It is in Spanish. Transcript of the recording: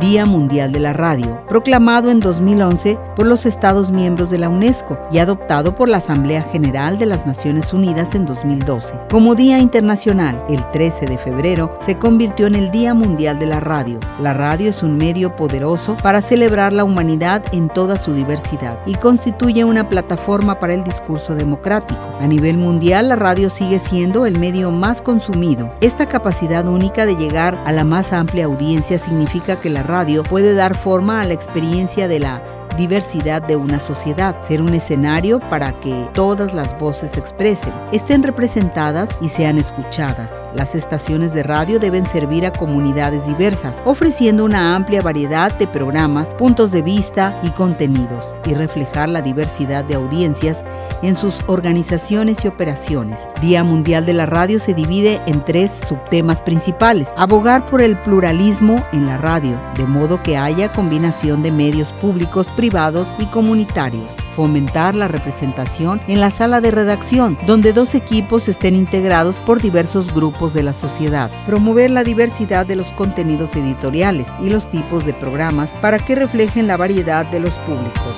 Día Mundial de la Radio, proclamado en 2011 por los Estados miembros de la UNESCO y adoptado por la Asamblea General de las Naciones Unidas en 2012. Como Día Internacional, el 13 de febrero se convirtió en el Día Mundial de la Radio. La radio es un medio poderoso para celebrar la humanidad en toda su diversidad y constituye una plataforma para el discurso democrático. A nivel mundial, la radio sigue siendo el medio más consumido. Esta capacidad única de llegar a la más amplia audiencia significa que la radio puede dar forma a la experiencia de la diversidad de una sociedad, ser un escenario para que todas las voces se expresen, estén representadas y sean escuchadas. Las estaciones de radio deben servir a comunidades diversas, ofreciendo una amplia variedad de programas, puntos de vista y contenidos, y reflejar la diversidad de audiencias en sus organizaciones y operaciones. Día Mundial de la Radio se divide en tres subtemas principales. Abogar por el pluralismo en la radio, de modo que haya combinación de medios públicos, privados y comunitarios. Fomentar la representación en la sala de redacción, donde dos equipos estén integrados por diversos grupos de la sociedad. Promover la diversidad de los contenidos editoriales y los tipos de programas para que reflejen la variedad de los públicos.